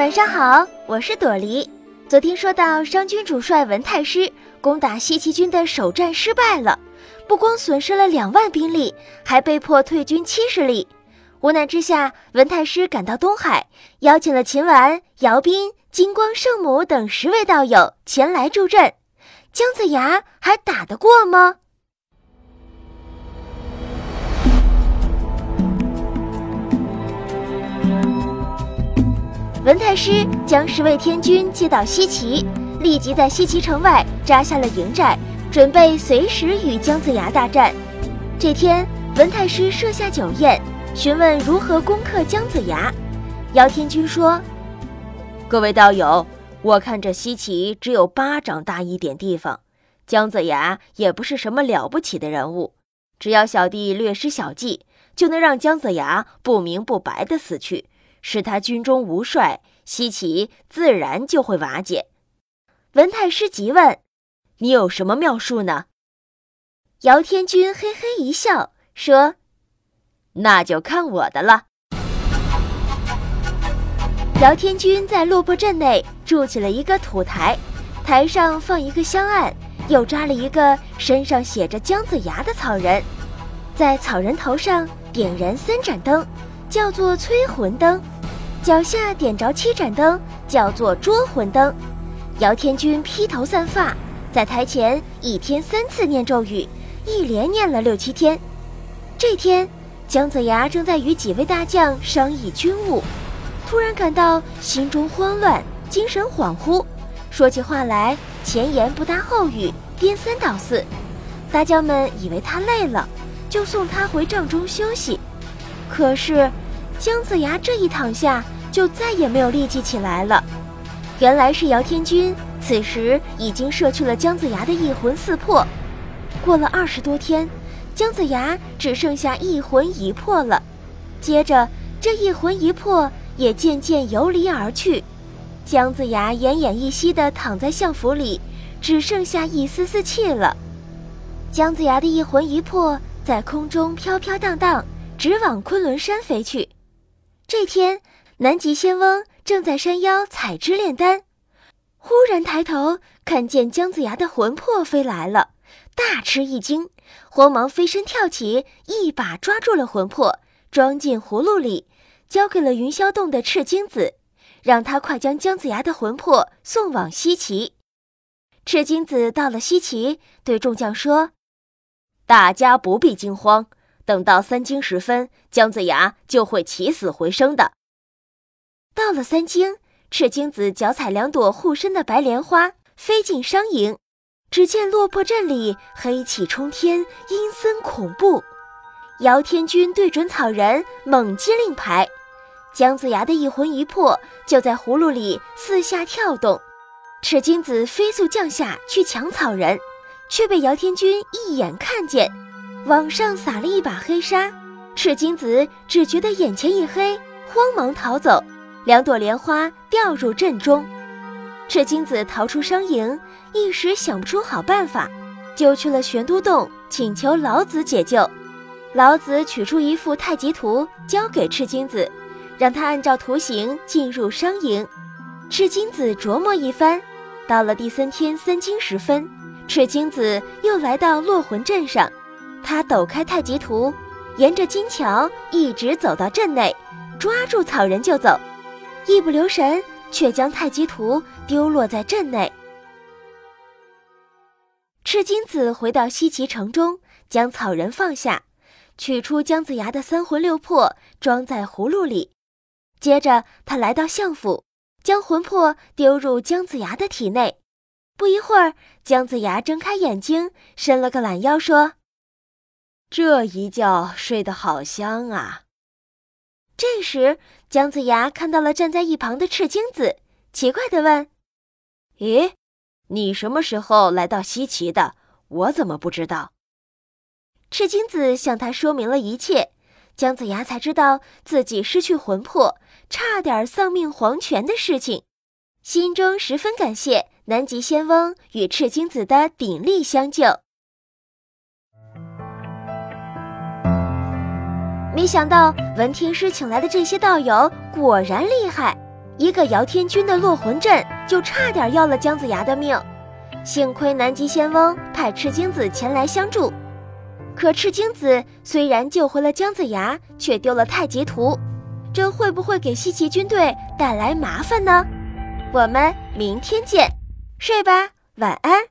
晚上好，我是朵梨。昨天说到商军主帅文太师攻打西岐军的首战失败了，不光损失了两万兵力，还被迫退军七十里。无奈之下，文太师赶到东海，邀请了秦婉、姚斌、金光圣母等十位道友前来助阵。姜子牙还打得过吗？文太师将十位天军接到西岐，立即在西岐城外扎下了营寨，准备随时与姜子牙大战。这天，文太师设下酒宴，询问如何攻克姜子牙。姚天军说：“各位道友，我看这西岐只有巴掌大一点地方，姜子牙也不是什么了不起的人物，只要小弟略施小计，就能让姜子牙不明不白的死去。”使他军中无帅，西岐自然就会瓦解。文太师急问：“你有什么妙术呢？”姚天军嘿嘿一笑，说：“那就看我的了。”姚天军在落魄镇内筑起了一个土台，台上放一个香案，又扎了一个身上写着姜子牙的草人，在草人头上点燃三盏灯。叫做催魂灯，脚下点着七盏灯，叫做捉魂灯。姚天军披头散发，在台前一天三次念咒语，一连念了六七天。这天，姜子牙正在与几位大将商议军务，突然感到心中慌乱，精神恍惚，说起话来前言不搭后语，颠三倒四。大将们以为他累了，就送他回帐中休息。可是。姜子牙这一躺下，就再也没有力气起来了。原来是姚天军此时已经摄去了姜子牙的一魂四魄。过了二十多天，姜子牙只剩下一魂一魄了。接着，这一魂一魄也渐渐游离而去。姜子牙奄奄一息地躺在相府里，只剩下一丝丝气了。姜子牙的一魂一魄在空中飘飘荡荡，直往昆仑山飞去。这天，南极仙翁正在山腰采枝炼丹，忽然抬头看见姜子牙的魂魄飞来了，大吃一惊，慌忙飞身跳起，一把抓住了魂魄，装进葫芦里，交给了云霄洞的赤精子，让他快将姜子牙的魂魄送往西岐。赤精子到了西岐，对众将说：“大家不必惊慌。”等到三更时分，姜子牙就会起死回生的。到了三更，赤精子脚踩两朵护身的白莲花，飞进商营。只见落魄镇里黑气冲天，阴森恐怖。姚天军对准草人，猛击令牌，姜子牙的一魂一魄就在葫芦里四下跳动。赤精子飞速降下去抢草人，却被姚天军一眼看见。往上撒了一把黑沙，赤精子只觉得眼前一黑，慌忙逃走。两朵莲花掉入阵中，赤精子逃出商营，一时想不出好办法，就去了玄都洞，请求老子解救。老子取出一幅太极图，交给赤精子，让他按照图形进入商营。赤精子琢磨一番，到了第三天三更时分，赤精子又来到落魂镇上。他抖开太极图，沿着金桥一直走到镇内，抓住草人就走，一不留神却将太极图丢落在镇内。赤精子回到西岐城中，将草人放下，取出姜子牙的三魂六魄，装在葫芦里。接着，他来到相府，将魂魄丢入姜子牙的体内。不一会儿，姜子牙睁开眼睛，伸了个懒腰，说。这一觉睡得好香啊！这时，姜子牙看到了站在一旁的赤精子，奇怪的问：“咦，你什么时候来到西岐的？我怎么不知道？”赤精子向他说明了一切，姜子牙才知道自己失去魂魄，差点丧命黄泉的事情，心中十分感谢南极仙翁与赤精子的鼎力相救。没想到文天师请来的这些道友果然厉害，一个姚天军的落魂阵就差点要了姜子牙的命。幸亏南极仙翁派赤精子前来相助，可赤精子虽然救回了姜子牙，却丢了太极图，这会不会给西岐军队带来麻烦呢？我们明天见，睡吧，晚安。